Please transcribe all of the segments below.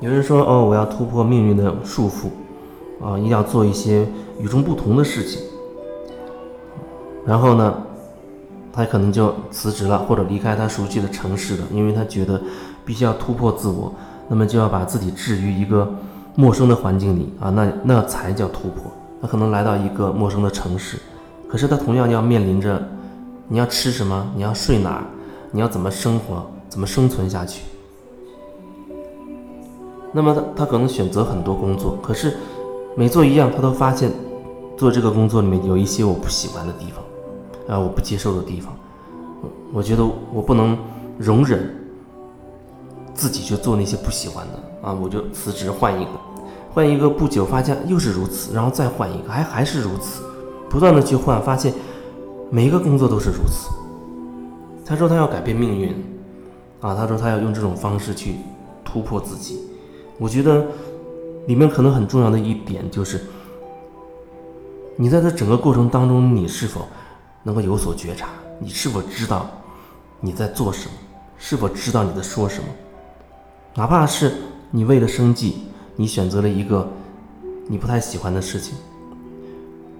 有人说哦，我要突破命运的束缚，啊，一定要做一些与众不同的事情。然后呢，他可能就辞职了，或者离开他熟悉的城市了，因为他觉得必须要突破自我，那么就要把自己置于一个陌生的环境里啊，那那才叫突破。他可能来到一个陌生的城市，可是他同样要面临着，你要吃什么，你要睡哪，你要怎么生活，怎么生存下去。那么他他可能选择很多工作，可是每做一样，他都发现做这个工作里面有一些我不喜欢的地方，啊，我不接受的地方，我觉得我不能容忍自己去做那些不喜欢的啊，我就辞职换一个，换一个不久发现又是如此，然后再换一个，还还是如此，不断的去换，发现每一个工作都是如此。他说他要改变命运，啊，他说他要用这种方式去突破自己。我觉得里面可能很重要的一点就是，你在这整个过程当中，你是否能够有所觉察？你是否知道你在做什么？是否知道你在说什么？哪怕是你为了生计，你选择了一个你不太喜欢的事情，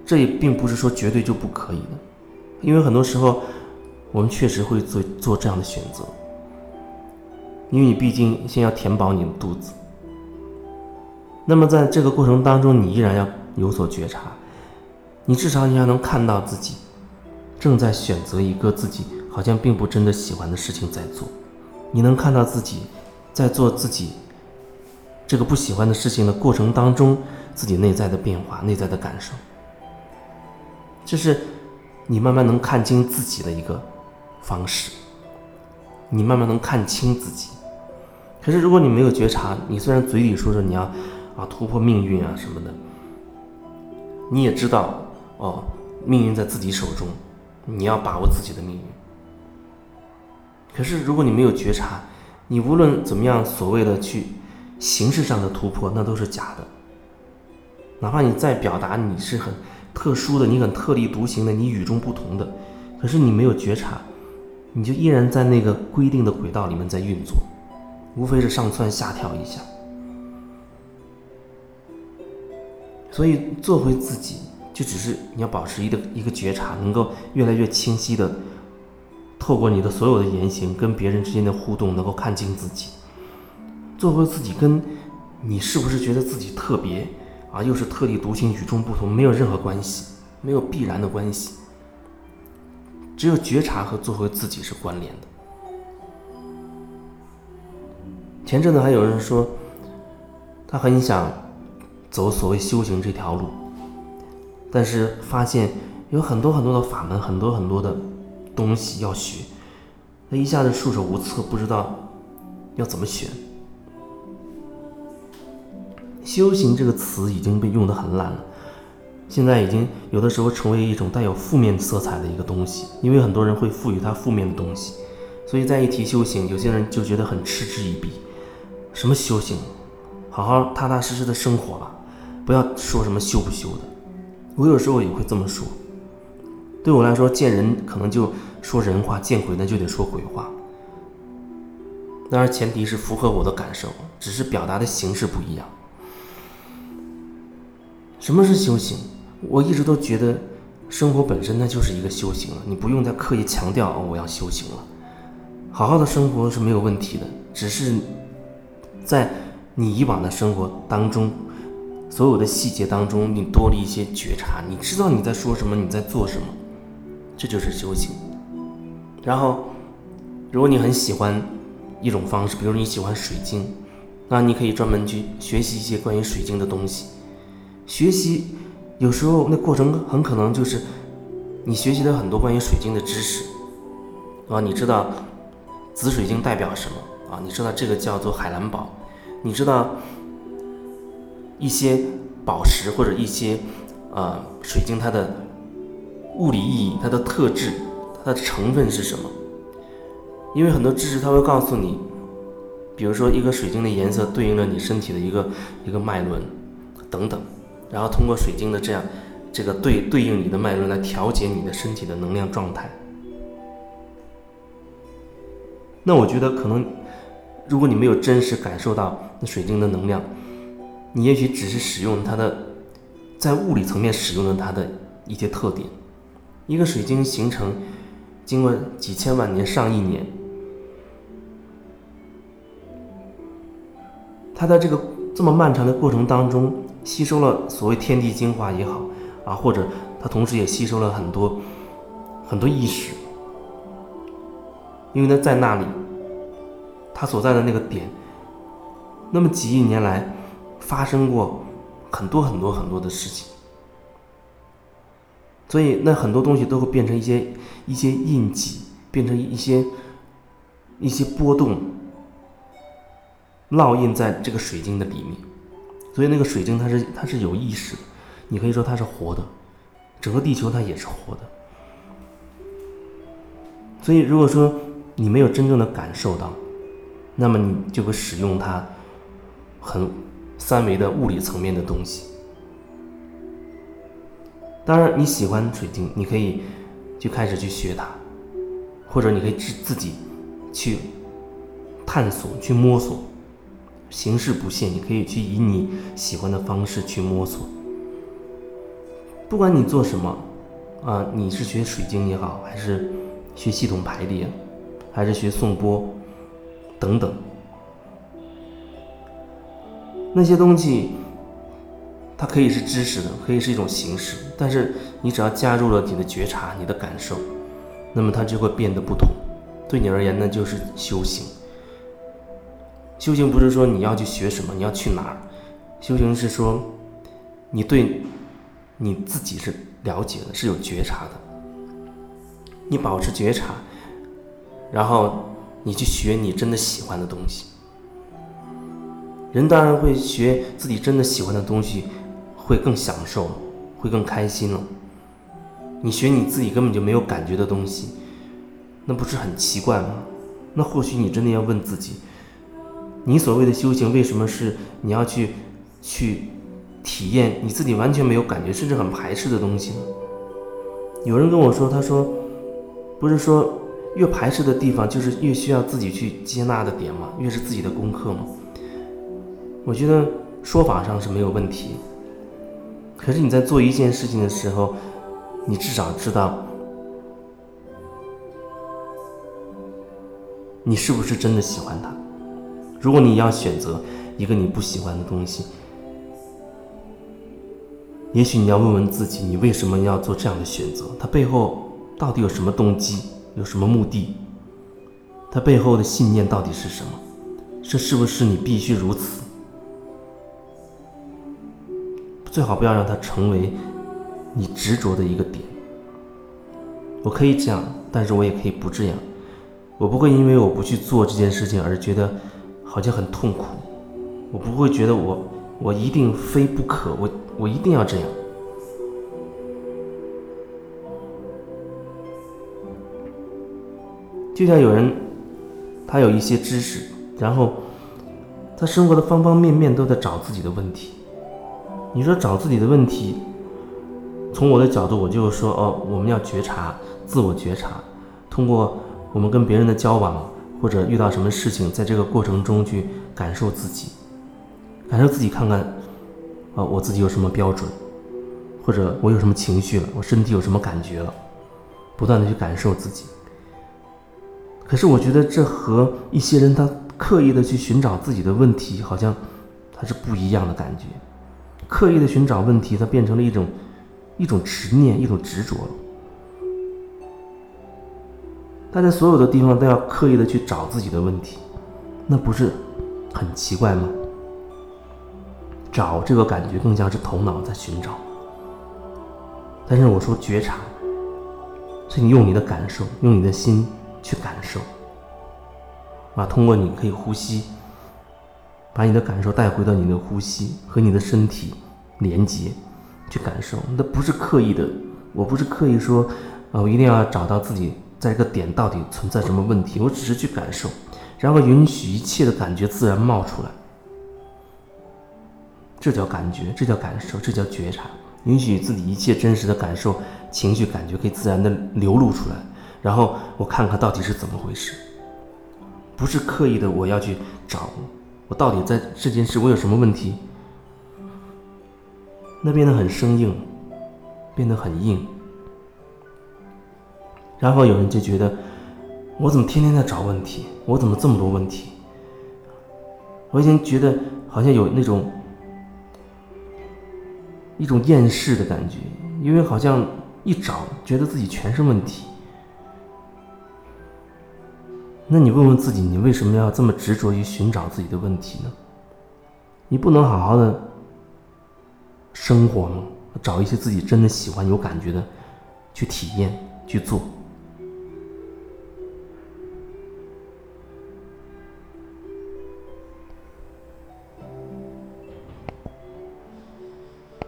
这也并不是说绝对就不可以的，因为很多时候我们确实会做做这样的选择，因为你毕竟先要填饱你的肚子。那么在这个过程当中，你依然要有所觉察，你至少你要能看到自己正在选择一个自己好像并不真的喜欢的事情在做，你能看到自己在做自己这个不喜欢的事情的过程当中，自己内在的变化、内在的感受，这是你慢慢能看清自己的一个方式，你慢慢能看清自己。可是如果你没有觉察，你虽然嘴里说着你要。啊，突破命运啊什么的，你也知道哦，命运在自己手中，你要把握自己的命运。可是如果你没有觉察，你无论怎么样，所谓的去形式上的突破，那都是假的。哪怕你再表达你是很特殊的，你很特立独行的，你与众不同的，可是你没有觉察，你就依然在那个规定的轨道里面在运作，无非是上蹿下跳一下。所以做回自己，就只是你要保持一个一个觉察，能够越来越清晰的透过你的所有的言行跟别人之间的互动，能够看清自己。做回自己，跟你是不是觉得自己特别啊，又是特立独行、与众不同，没有任何关系，没有必然的关系。只有觉察和做回自己是关联的。前阵子还有人说，他很想。走所谓修行这条路，但是发现有很多很多的法门，很多很多的东西要学，他一下子束手无策，不知道要怎么选。修行这个词已经被用的很烂了，现在已经有的时候成为一种带有负面色彩的一个东西，因为很多人会赋予它负面的东西，所以在一提修行，有些人就觉得很嗤之以鼻。什么修行？好好踏踏实实的生活吧。不要说什么修不修的，我有时候也会这么说。对我来说，见人可能就说人话，见鬼那就得说鬼话。当然，前提是符合我的感受，只是表达的形式不一样。什么是修行？我一直都觉得，生活本身那就是一个修行了，你不用再刻意强调，我要修行了。好好的生活是没有问题的，只是在你以往的生活当中。所有的细节当中，你多了一些觉察，你知道你在说什么，你在做什么，这就是修行。然后，如果你很喜欢一种方式，比如你喜欢水晶，那你可以专门去学习一些关于水晶的东西。学习有时候那过程很可能就是你学习了很多关于水晶的知识啊，你知道紫水晶代表什么啊？你知道这个叫做海蓝宝，你知道。一些宝石或者一些呃水晶，它的物理意义、它的特质、它的成分是什么？因为很多知识它会告诉你，比如说一个水晶的颜色对应了你身体的一个一个脉轮等等，然后通过水晶的这样这个对对应你的脉轮来调节你的身体的能量状态。那我觉得可能如果你没有真实感受到那水晶的能量，你也许只是使用它的，在物理层面使用了它的一些特点。一个水晶形成，经过几千万年、上亿年，它在这个这么漫长的过程当中，吸收了所谓天地精华也好啊，或者它同时也吸收了很多很多意识，因为呢，在那里。它所在的那个点，那么几亿年来发生过很多很多很多的事情，所以那很多东西都会变成一些一些印记，变成一些一些波动，烙印在这个水晶的里面。所以那个水晶它是它是有意识的，你可以说它是活的，整个地球它也是活的。所以如果说你没有真正的感受到，那么你就会使用它，很三维的物理层面的东西。当然你喜欢水晶，你可以就开始去学它，或者你可以自自己去探索、去摸索。形式不限，你可以去以你喜欢的方式去摸索。不管你做什么，啊，你是学水晶也好，还是学系统排列，还是学颂钵。等等，那些东西，它可以是知识的，可以是一种形式，但是你只要加入了你的觉察、你的感受，那么它就会变得不同。对你而言，那就是修行。修行不是说你要去学什么，你要去哪儿，修行是说，你对你自己是了解的，是有觉察的，你保持觉察，然后。你去学你真的喜欢的东西，人当然会学自己真的喜欢的东西，会更享受，会更开心了。你学你自己根本就没有感觉的东西，那不是很奇怪吗？那或许你真的要问自己，你所谓的修行为什么是你要去去体验你自己完全没有感觉，甚至很排斥的东西呢？有人跟我说，他说，不是说。越排斥的地方，就是越需要自己去接纳的点嘛，越是自己的功课嘛。我觉得说法上是没有问题，可是你在做一件事情的时候，你至少知道你是不是真的喜欢他。如果你要选择一个你不喜欢的东西，也许你要问问自己，你为什么要做这样的选择？它背后到底有什么动机？有什么目的？它背后的信念到底是什么？这是不是你必须如此？最好不要让它成为你执着的一个点。我可以这样，但是我也可以不这样。我不会因为我不去做这件事情而觉得好像很痛苦。我不会觉得我我一定非不可，我我一定要这样。就像有人，他有一些知识，然后他生活的方方面面都在找自己的问题。你说找自己的问题，从我的角度，我就说哦，我们要觉察，自我觉察，通过我们跟别人的交往或者遇到什么事情，在这个过程中去感受自己，感受自己，看看啊，我自己有什么标准，或者我有什么情绪了，我身体有什么感觉了，不断的去感受自己。可是我觉得这和一些人他刻意的去寻找自己的问题，好像他是不一样的感觉。刻意的寻找问题，它变成了一种一种执念，一种执着了。他在所有的地方都要刻意的去找自己的问题，那不是很奇怪吗？找这个感觉更像是头脑在寻找，但是我说觉察，是你用你的感受，用你的心。去感受，啊，通过你可以呼吸，把你的感受带回到你的呼吸和你的身体连接，去感受。那不是刻意的，我不是刻意说，啊，我一定要找到自己在这个点到底存在什么问题，我只是去感受，然后允许一切的感觉自然冒出来。这叫感觉，这叫感受，这叫觉察，允许自己一切真实的感受、情绪、感觉可以自然的流露出来。然后我看看到底是怎么回事。不是刻意的我要去找，我到底在这件事我有什么问题？那变得很生硬，变得很硬。然后有人就觉得，我怎么天天在找问题？我怎么这么多问题？我已经觉得好像有那种一种厌世的感觉，因为好像一找，觉得自己全是问题。那你问问自己，你为什么要这么执着于寻找自己的问题呢？你不能好好的生活吗？找一些自己真的喜欢、有感觉的去体验、去做。